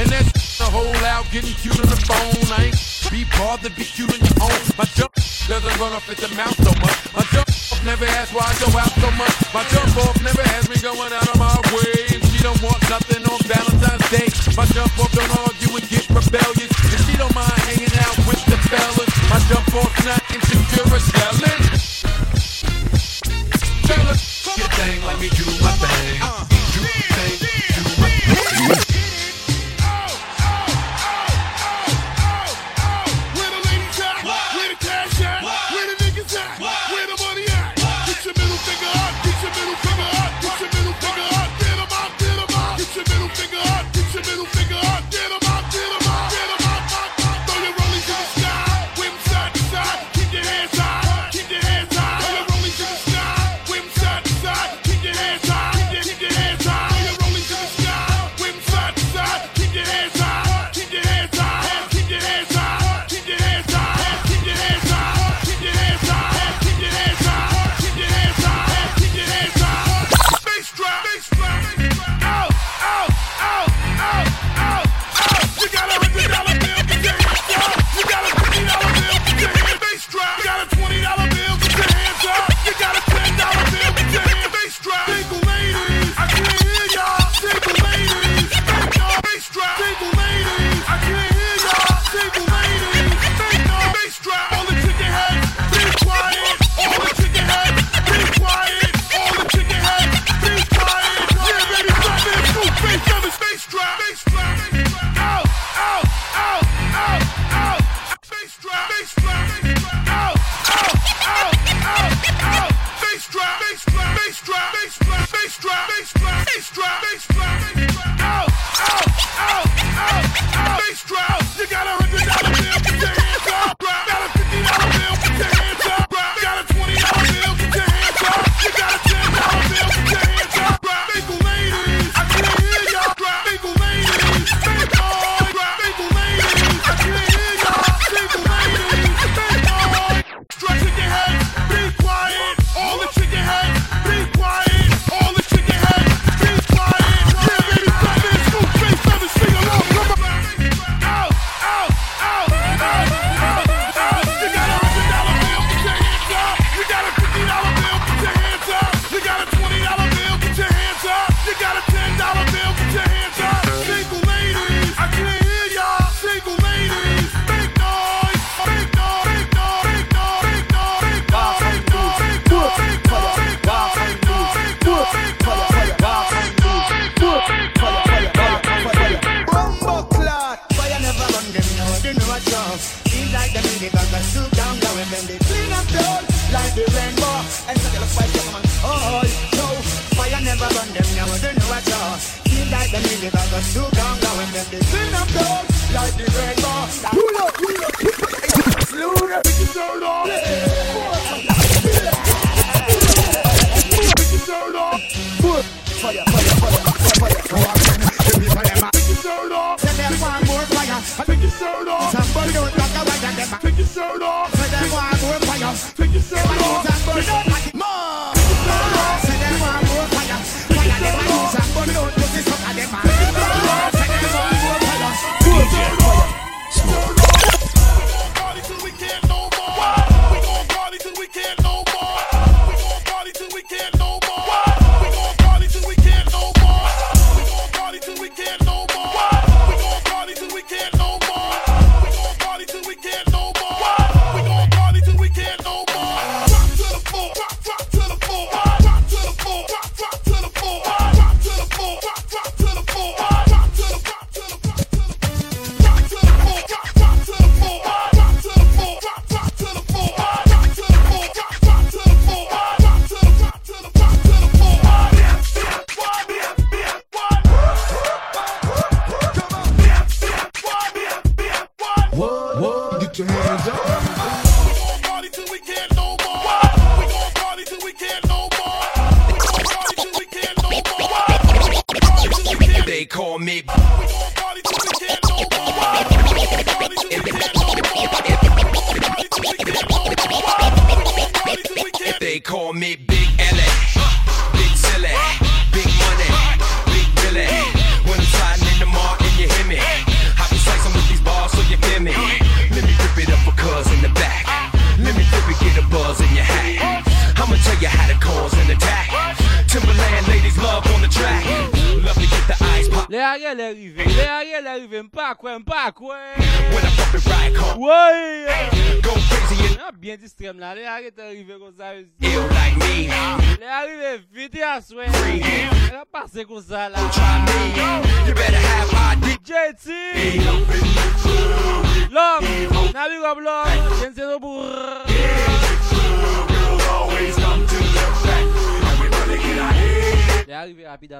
And that's the whole out getting cute on the phone. I ain't be bothered, be cute on your own. My dumb doesn't run off at the mouth so much. My jump off never asks why I go out so much. My jump off never has me going out of my way. And she don't want nothing on Valentine's Day. My jump off don't argue and get rebellious. And she don't mind hanging out with the fellas. My jump off not insecure or selling. Tell her, thing, let me do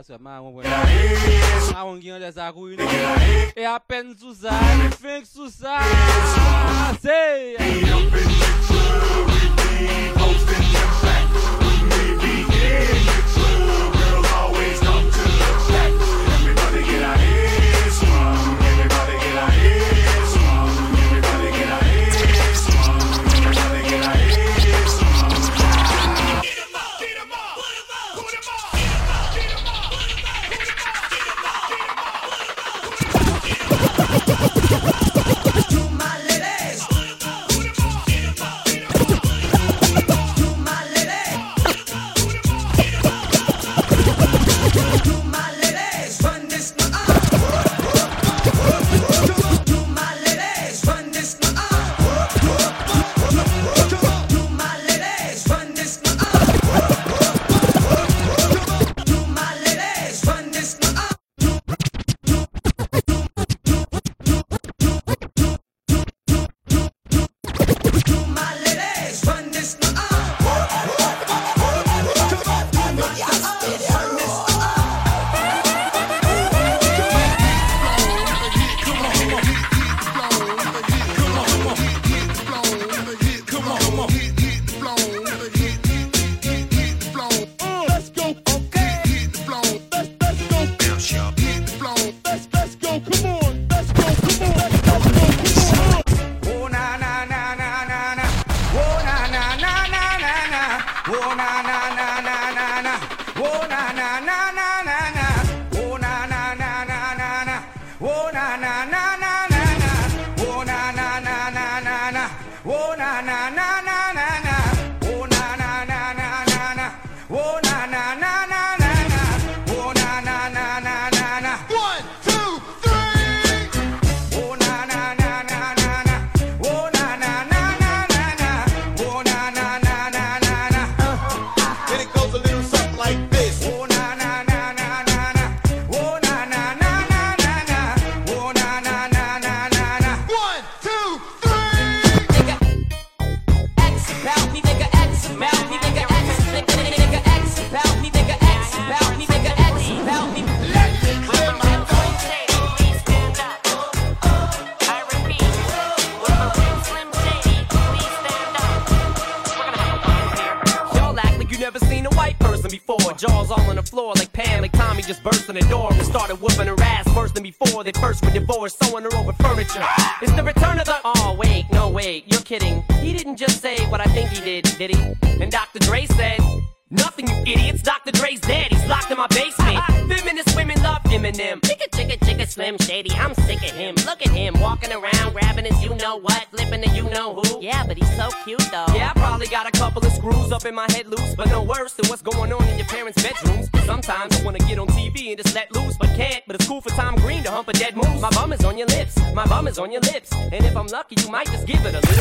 internasyonman an wèn wèn. An wèn gen lè zakou yon. E eh, apen sou sa, fèk na na na na na. Oh na na na na. leaning sewing her over furniture. It's the return of the. Oh, wait, no, wait, you're kidding. He didn't just say what I think he did, did he? And Dr. Dre said. Nothing, you idiots. Dr. Dre's dead. He's locked in my basement. Feminist women love Eminem. Chicka, chicka, chicka, Slim Shady. I'm sick of him. Look at him walking around, grabbing his you know what, flipping the you know who. Yeah, but he's so cute though. Yeah, I probably got a couple of screws up in my head loose, but no your lips. And if I'm lucky, you might just give it a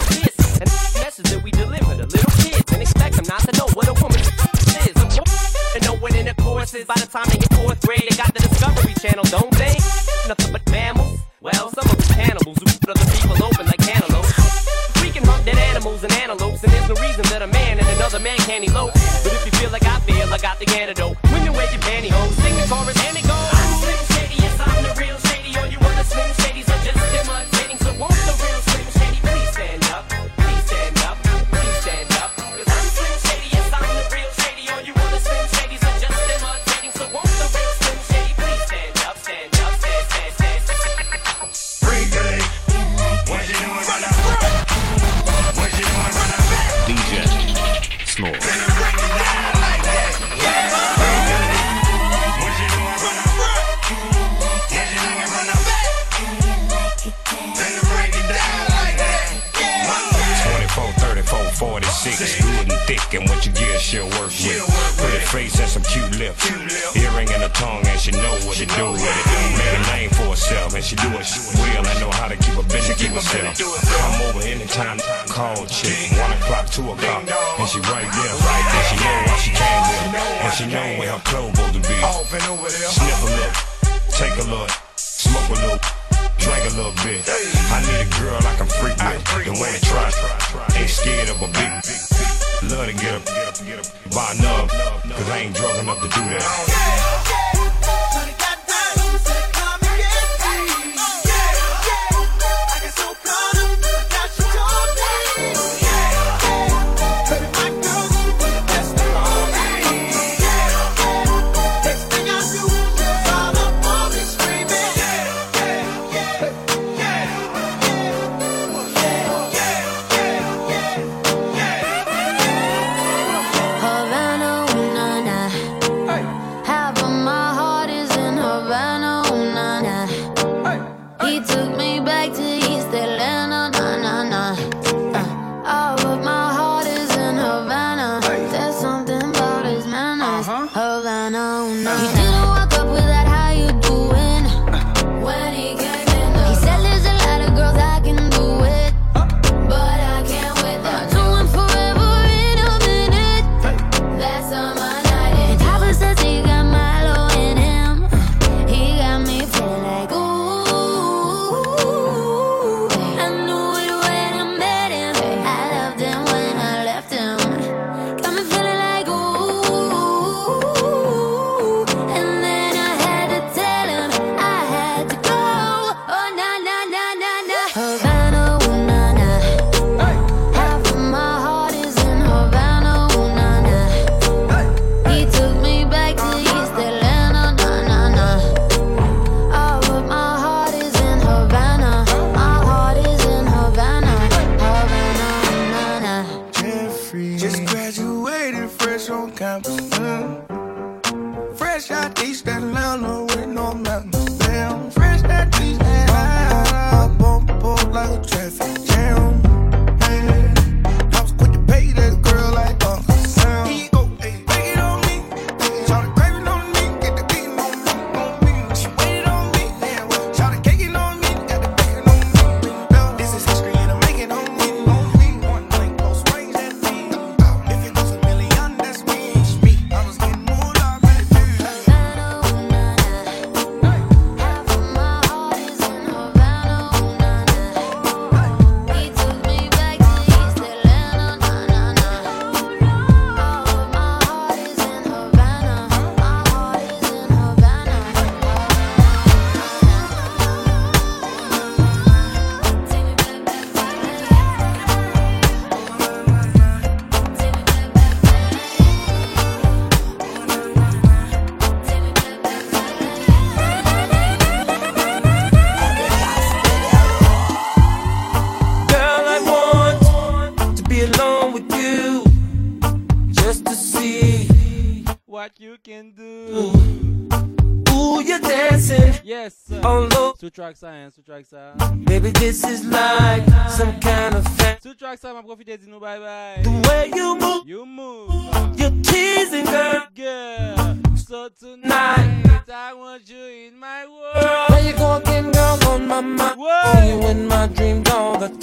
track science, two track science. Baby, this is like some kind of fan. Two track science, I'm going to date you, bye bye. The way you move, you move. You're teasing, girl. Girl. So tonight, I want you in my world. Where you going, girl, on my mind? Whoa. You in my dreams all the time.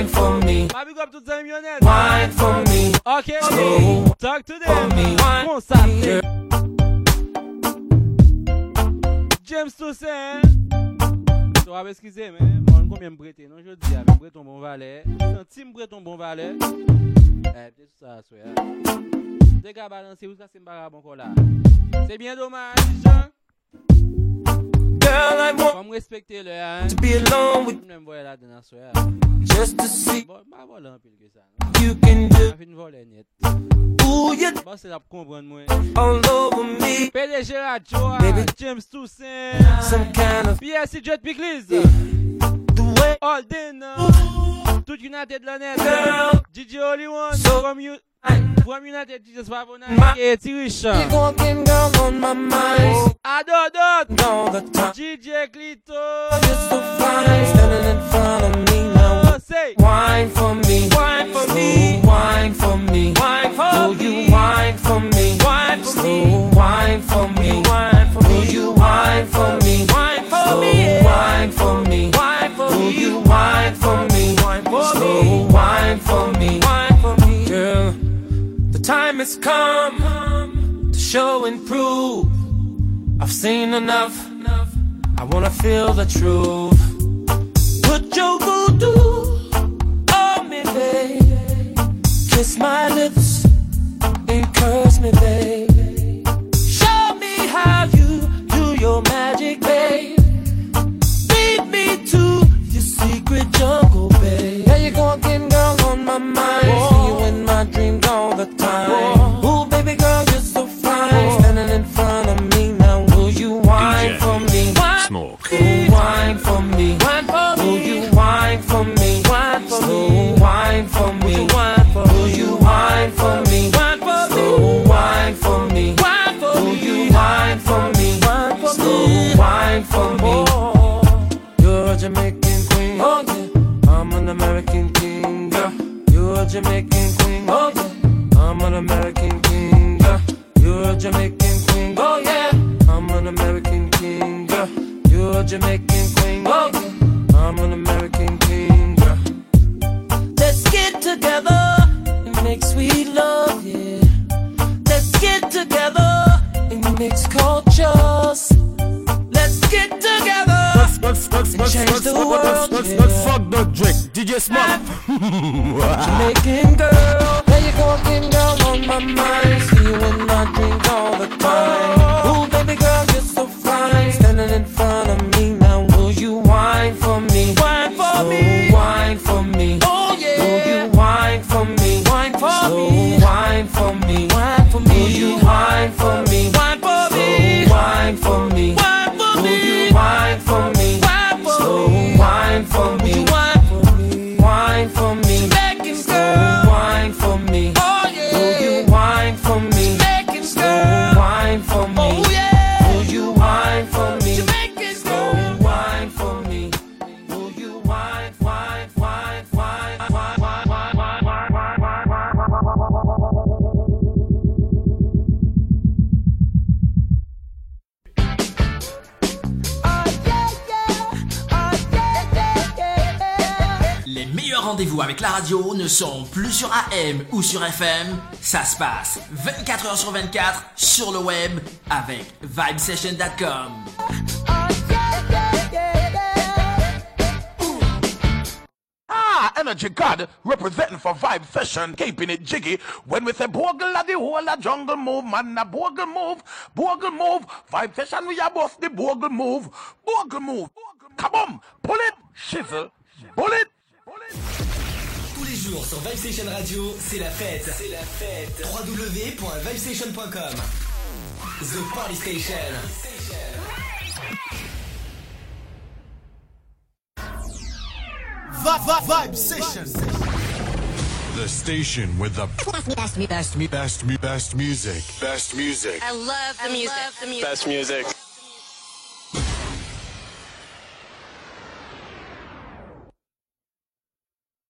Wine for me. Ma big up tout zan milyonet. Wine for me. Ok. Slow. Talk to them. Kon sa. James Toussaint. So ap eskize men. Mwen konbyen brete. Non jodi ap. Breton bon valè. Santim breton bon valè. Eh, pte sou sa sou ya. Dega balanse ou sa se mbara bon kola. Se bien dommage, Jean. Fom respekte le an Mwen mwoye la den aswe an Mwa vol an pil ke sa Mwa fin vol en net. Mwa se la pou kompran mwen PDG Radjo James Toussaint. PSC Jet Big Liz All day now Toute United Lanet, DJ Only One, so from, you, from United Jesus Babonai, yeah, Tish. Keep walking down on my mind. Ado, ado. All the time, DJ Clito. Just so fine, standing in front of me now. Say, wine for me, wine for me, wine for me, wine for me. Will you wine for me, wine for me, wine for me, wine for me? Will you wine for me, wine for me, wine for me? Will you wine? Has come to show and prove. I've seen enough. I wanna feel the truth. Put your voodoo on me, babe. Kiss my lips and curse me, babe. Show me how you do your magic, babe. Lead me to your secret jungle, babe. Yeah, you're walking, girl, change the world, yeah. fuck the Drake. DJ Smoke. Jamaican girl, there you go again, girl on my mind. See you in my dreams Ou sur FM. Ça se passe 24 heures sur 24 sur le web avec vibesession.com. Ah, Energy God representing for Vibe Session, keeping it jiggy. When we say Bogle at the whole jungle move, man, a Bogle move, Bogle move. Vibe Session, we are both the Bogle move, Bogle move. On, pull it, shizzle, pull it. Jours sur Vibestation Radio, c'est la fête. C'est la fête. www.vibestation.com. The Party Station. Vibe, vibe session. The station with the best, best, best, best, best, best music. Best music. I love the music. Best music.